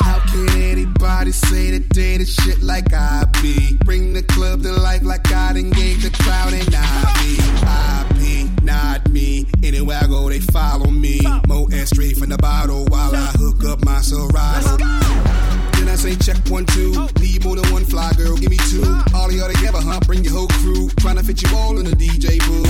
How can anybody say the they to shit like I be? Bring the club to life like I done gave the crowd and I be. I be, not me. Anywhere I go, they follow me. Mo and straight from the bottle while I hook up my Serato. I say check one, two. Oh. Need more than one fly girl, give me two. All of y'all together, huh? Bring your whole crew. Trying to fit you all in the DJ booth.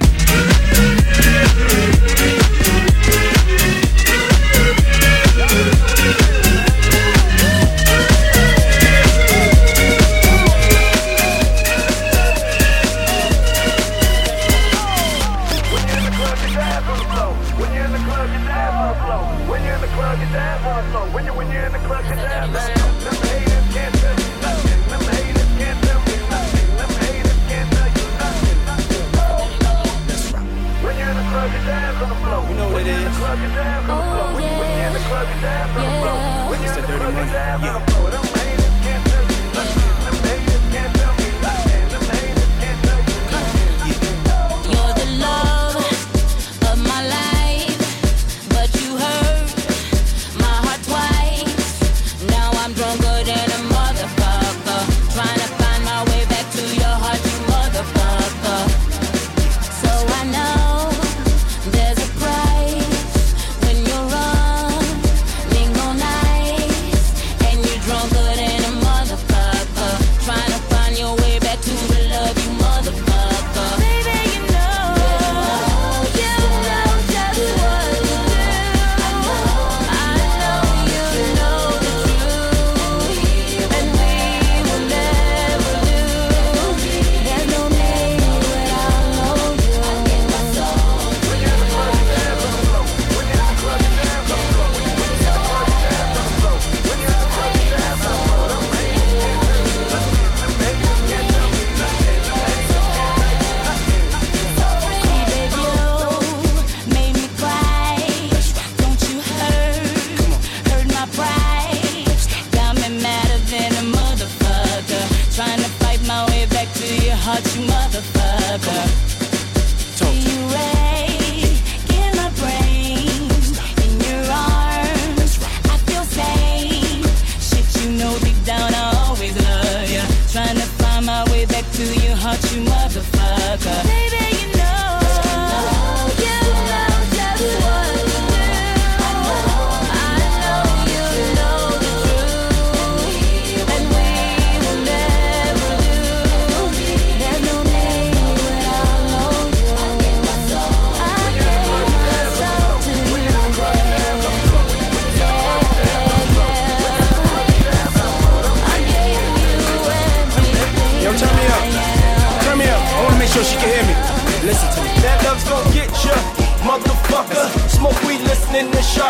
to your heart, you motherfucker.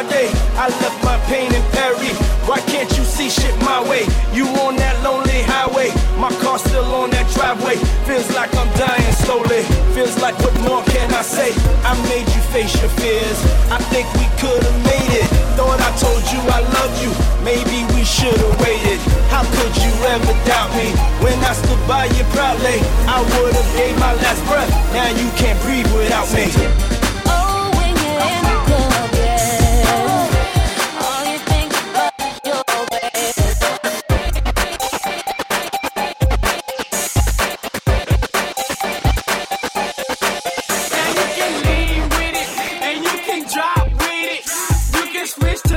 Sade. I left my pain in Perry. Why can't you see shit my way? You on that lonely highway. My car still on that driveway. Feels like I'm dying slowly. Feels like what more can I say? I made you face your fears. I think we could've made it. Thought I told you I love you. Maybe we should've waited. How could you ever doubt me? When I stood by you proudly, I would've gave my last breath. Now you can't breathe without me. Switch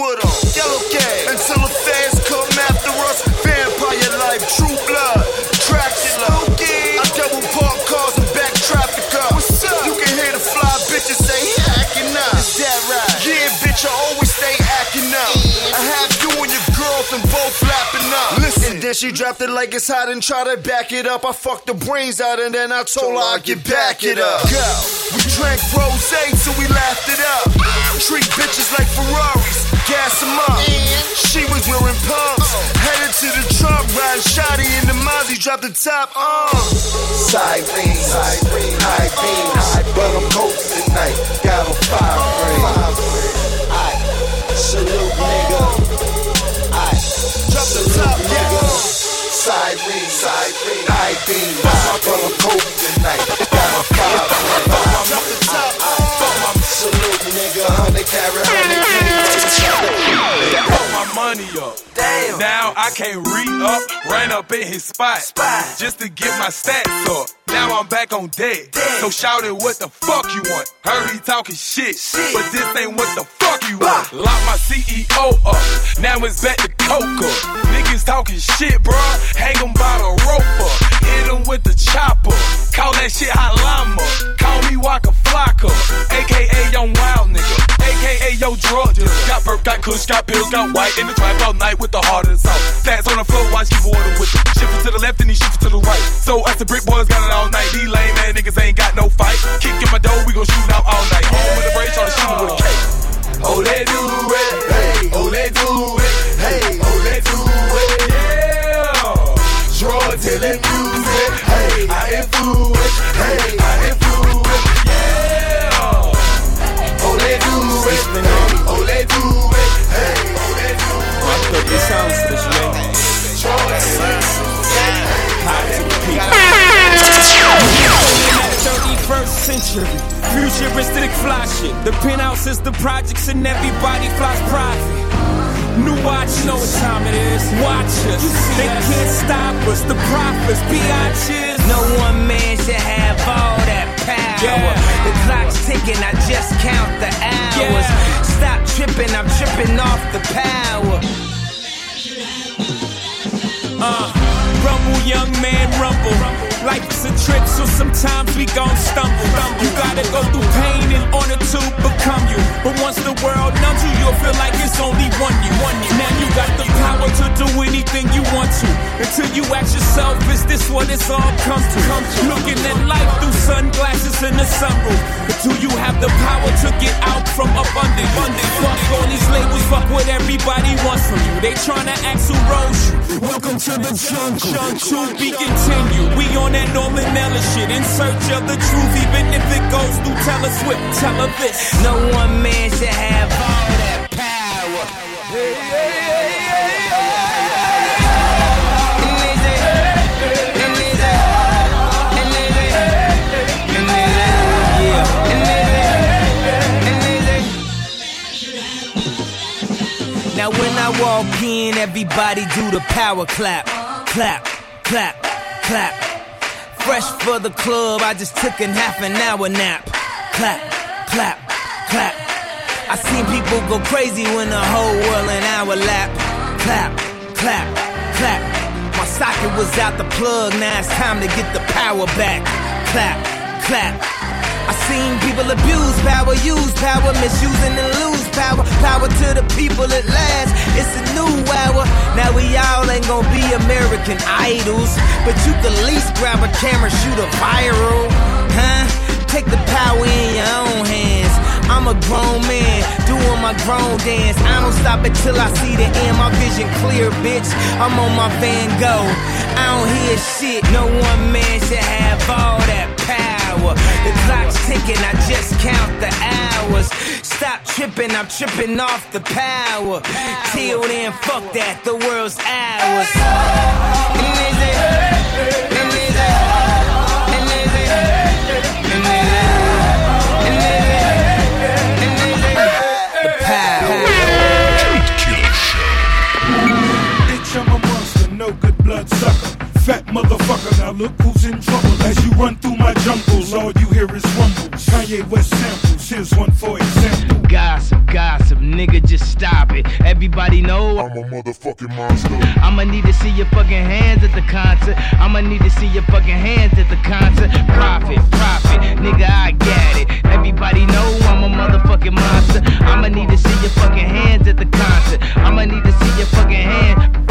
With him. Yellow cab. Until the fans come after us. Vampire life, true blood. Dracula. I double park cars and back traffic up. You can hear the fly bitches say he acting up. Is that right? Yeah, bitch, I always stay acting up. I have you and your girlfriend both flapping up. Listen. And then she dropped it like it's hot and tried to back it up. I fucked the brains out and then I told her I'd get back it up. Go. We drank rose so we laughed it up. Treat bitches like Ferraris, gas them up. She was wearing pumps, headed to the trunk, riding shoddy in the Mozzie, dropped the top on. Side beam, side beam, high beam, high but I'm coasting tonight. Got a five ring. I salute nigga. I Drop the top, nigga. Side ring, side beam, high beam, high but I'm coasting tonight. Got a five ring. Drop the top Salute nigga. Hundred carat, hundred king. My money up. Damn. Now I can't re up, ran up in his spot, Spot. just to get my stats up. Now I'm back on deck. So shout it, what the fuck you want? Heard he talking shit, Shit. but this ain't what the fuck you want. Lock my CEO up, now it's back to coca. Niggas talking shit, bruh. Hang 'em by the rope up. Hit 'em with the chopper. Call that shit hot llama. Call me Waka Flocka, aka Young Wild Nigga, aka Yo Drug Dealer. Got burp, got kush, got pills, got white in the trap all night with the heart of the south. On the floor, watch keep water with it. Shifting to the left and he shifting to the right. So as the brick boys got it all night. These lame man niggas ain't got no fight. Kick in my door, we gon' shoot out all night. Home with a brace, try to shoot with a K. Oh, they do it. Hey, oh, they do it. Hey, oh, they do it. The prophets, biatches. No one man should have all that power. Yeah. The clock's ticking, I just count the hours. Yeah. Stop tripping, I'm tripping off the power. Young man, rumble. Life is a trip, so sometimes we gon' stumble. You gotta go through pain in order to become you. But once the world numbs you, you'll feel like it's only one you. One you. Now you got the power to do anything you want to. Until you ask yourself, is this what it's all come to? Looking at life through sunglasses in the sunroof. Do you have the power to get out from up under? under? Fuck all these labels, fuck what everybody wants from you. They tryna ask who rose you. Welcome to the jungle. To be continued. We on that Norman Mailer shit. In search of the truth, even if it goes through Taylor Swift. Tell her this. No one man should have all that power. Now when I walk in, everybody do the power clap, clap, clap, clap. Fresh for the club, I just took a half an hour nap. Clap, clap, clap. I seen people go crazy when the whole world an hour lap. Clap, clap, clap. My socket was out the plug, now it's time to get the power back. Clap, clap. I seen people abuse power, use power, misusing and lose power. Power to the people at last. It's a new hour. Now we all ain't gonna be American idols, but you can at least grab a camera, shoot a viral, huh? Take the power in your own hands. I'm a grown man doing my grown dance. I don't stop until I see the end. My vision clear, bitch. I'm on my Van Gogh. I don't hear shit. No one man should have all that power. The clock's ticking, I just count the hours. Stop tripping, I'm tripping off the power. Till then, fuck that, the world's ours. Rumbles. Kanye West samples, here's one for example. Gossip, gossip, nigga, just stop it. Everybody know I'm a motherfucking monster. I'ma need to see your fucking hands at the concert. I'ma need to see your fucking hands at the concert. Profit, profit, nigga, I got it. Everybody know I'm a motherfucking monster. I'ma need to see your fucking hands at the concert. I'ma need to see your fucking hands.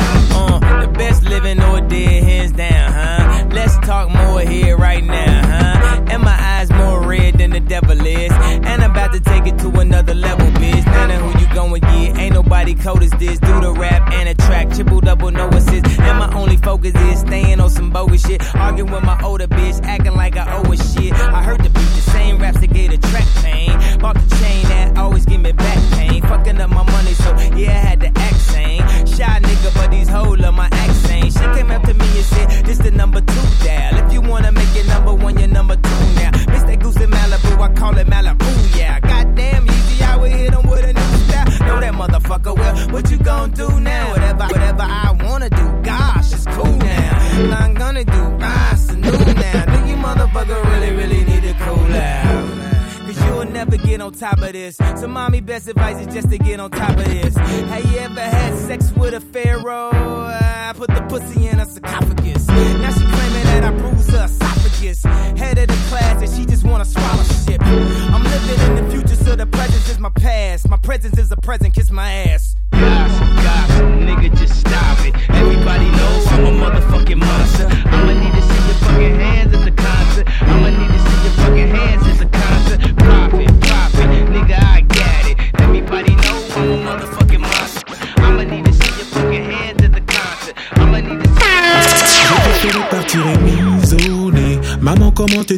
Get on top of this. So, mommy, best advice is just to get on top of this. Have you ever had sex with a pharaoh? I put the pussy in a sarcophagus. Now she claiming that I bruised her esophagus. Head of the class, and she just want a scholarship. I'm living in the future, so the present is my past. My presence is a present, kiss my ass. Gossip, gossip, nigga, just stop it. Everybody knows I'm a motherfucking monster. I'ma need to see your fucking hands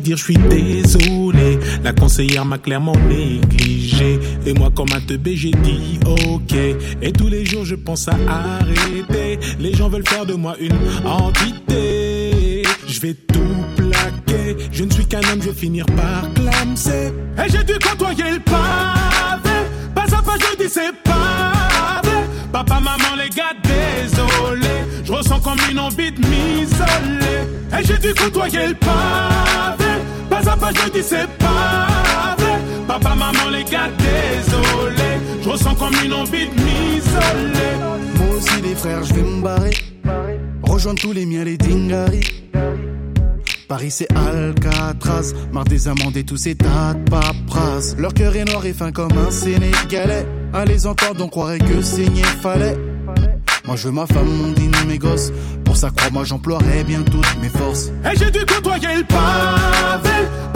dire, je suis désolé. La conseillère m'a clairement négligé. Et moi, comme un teubé, j'ai dit ok. Et tous les jours, je pense à arrêter. Les gens veulent faire de moi une entité. Je vais tout plaquer. Je ne suis qu'un homme, je vais finir par clamser. Et j'ai dû côtoyer le pavé. Pas à pas, je dis c'est pas. Papa, maman, les gars, désolé. Je ressens comme une envie de m'isoler. Et j'ai dû côtoyer le pavé. Pas à pas, je dis c'est pas vrai. Papa, maman, les gars, désolé. Je ressens comme une envie de m'isoler. Moi aussi, les frères, je vais me barrer. Rejoindre tous les miens, les dingaris. Paris, c'est Alcatraz. Marre des amendes et tous ces tas de paperasses. Leur cœur est noir et fin comme un Sénégalais. À les entendre, on croirait que saigner fallait. Moi, je veux ma femme, mon dîner, mes gosses. Pour ça, crois-moi, j'emploierai bien toutes mes forces. Et j'ai dû côtoyer le pavé.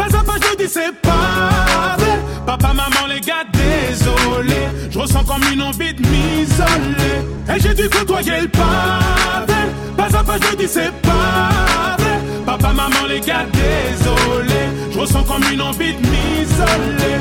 Pas à pas, je dis c'est pas. Papa, maman, les gars, désolé. Je ressens comme une envie de m'isoler. Et j'ai dû côtoyer le pavé. Pas à pas, je dis c'est pas. Papa, maman, les gars, désolé. Je ressens comme une envie de m'isoler.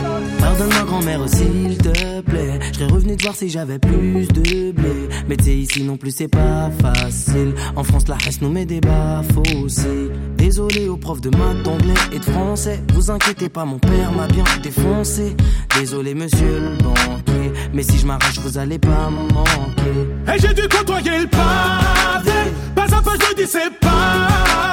Pardonne-moi grand-mère s'il te plaît. Je serais revenu te voir si j'avais plus de blé. Mais tu sais ici non plus c'est pas facile. En France la reste nous met des baffes aussi. Désolé aux profs de maths, d'anglais et de français. Vous inquiétez pas mon père m'a bien défoncé. Désolé monsieur le banquier. Mais si je m'arrache vous allez pas me manquer. Et j'ai dû côtoyer le pavé. Pas à pas, je dis c'est pas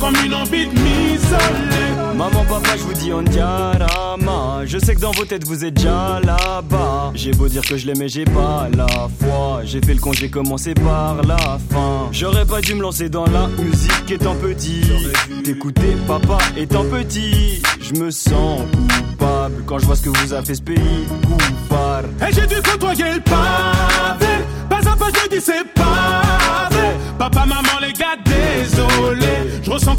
Comme une envie de m'isoler. Maman, papa, je vous dis on diarama. Je sais que dans vos têtes vous êtes déjà là-bas. J'ai beau dire que je l'aimais, j'ai pas la foi. J'ai fait le con, j'ai commencé par la fin. J'aurais pas dû me lancer dans la musique étant petit. T'écouter papa étant petit. Je me sens coupable quand je vois ce que vous a fait ce pays. Coupable. Et j'ai dû côtoyer le pavé. Pas à pas, je dis c'est pas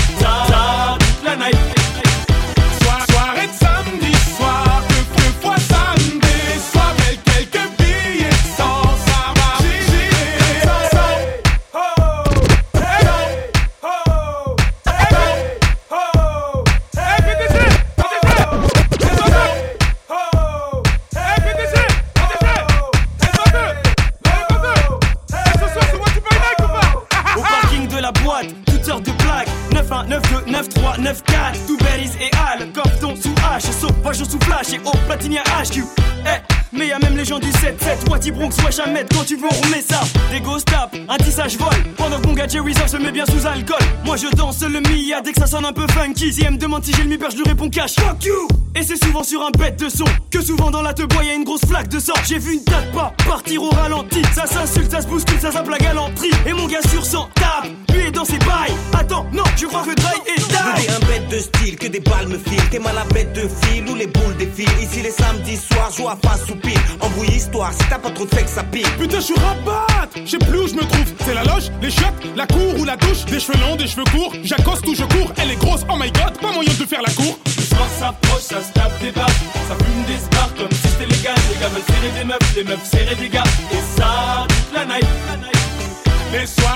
Serré 7-7 Wati Bronx, wesh Ahmed, quand tu veux on remet ça. Des ghost tap, un tissage vol. Pendant que mon gars Jerry se met bien sous alcool. Moi je danse le Mia. Dès que ça sonne un peu funky Si elle me demande si j'ai le mi-père, je lui réponds cash. Fuck you Et c'est souvent sur un bête de son Que souvent dans la te bois y a une grosse flaque de sang J'ai vu une date pas partir au ralenti Ça s'insulte, ça se bouscule, ça s'appelle la galanterie Et mon gars sur 100 tape, lui est dans ses bails Attends, non, je crois que Dry est down un bête de style, que des balles me filent. T'es mal à bête de fil ou les boules défilent. Ici les samedis soirs, joue à face ou pile. Embrouille histoire, si t'as pas trop de fait que ça pile. Putain, je suis rabat Je sais plus où je me trouve. C'est la loge, les chiottes, la cour ou la douche. Des cheveux longs, des cheveux courts. J'accoste ou je cours. Elle est grosse, oh my god, pas moyen de faire la cour. Le soir s'approche, ça se tape des barres, ça fume des spars comme si c'était légal. Les gars veulent serrer des meufs, les meufs serrer des gars. Et ça, toute la night. Les soirées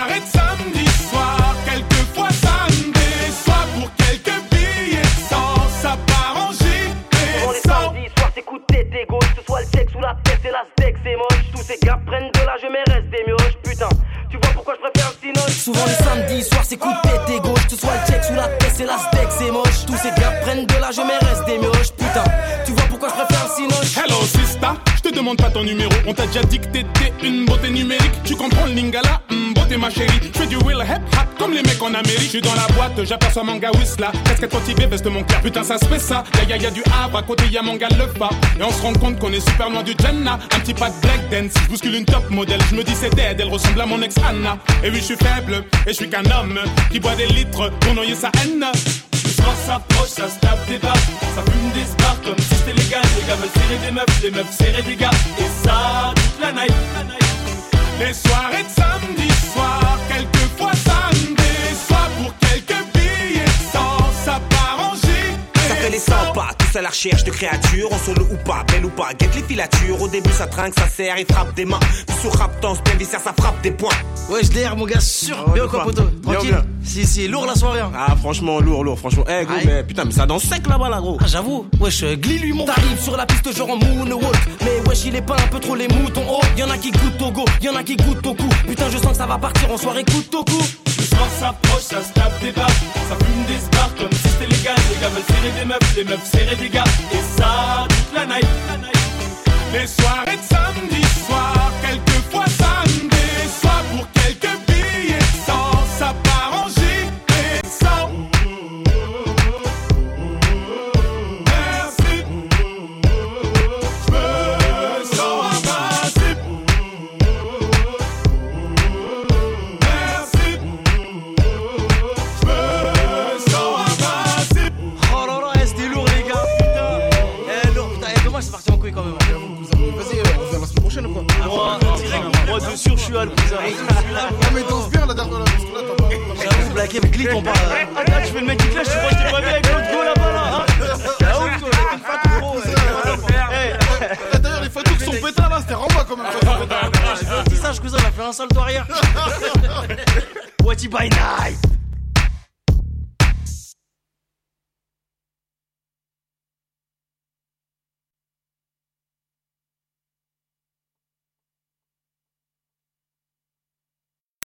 t'a déjà dit que t'étais une beauté numérique. Tu comprends le lingala, mm, t'es ma chérie. Je fais du will hip hop comme les mecs en Amérique. Je suis dans la boîte, j'aperçois manga Whistla. Casquette motivée, veste mon clair. Putain, ça se fait ça. Ya ya ya du Havre, à côté y'a manga le pas. Et on se rend compte qu'on est super loin du Jenna. Un petit pas de black dance. Je bouscule une top modèle. Je me dis c'est dead, elle ressemble à mon ex Anna. Et oui, je suis faible, et je suis qu'un homme qui boit des litres pour noyer sa haine. L'histoire s'approche, ça se tape des barres, ça fume des spars comme si c'était légal. Les gars veulent serrer des meufs, les meufs serrer des gars. Et ça, toute la night. Les soirées de samedi soir, quelquefois ça me déçoit pour quelques billets de sang, ça part en. Ça fait les 100 pas, tous à la recherche de créatures, en solo ou pas, belle ou pas, guette les filatures. Au début ça trinque, ça serre, il frappe des mains. Puis sur rap tense, bien viscère, ça frappe des points. Wesh, DR, mon gars, sûr. bien ou quoi, poto Tranquille bien. Si, si, lourd la soirée. hein. Ah, franchement, lourd, lourd, franchement. Eh, gros, Aïe. mais putain, mais ça danse sec là-bas, là, gros. Ah, j'avoue, wesh, euh, glis lui mon T'arrives sur la piste genre en moonwalk Mais wesh il est pas un peu trop les moutons Oh, y'en a qui goûtent au go, y'en a qui goûtent au cou Putain je sens que ça va partir en soirée coup au cou L'histoire s'approche, ça se tape des barres, ça fume des spars comme si c'était légal. Les gars veulent serrer des meufs, les meufs serrer des gars. Et ça, toute la night. Les soirées de samedi prochaine Moi, de sûr je suis à cousin Ah, mais danse bien la dernière là, là, t'as. J'avoue, Black M, clique on parle Eh, attends, tu fais le mec qui clash, tu crois que t'ai pas vu avec l'autre go là-bas là hein Ah toi, t'es une Eh, D'ailleurs, les qui sont pétins là, c'était Ramba quand même. J'ai fait un petit sage cousin, on a fait un salto arrière What by night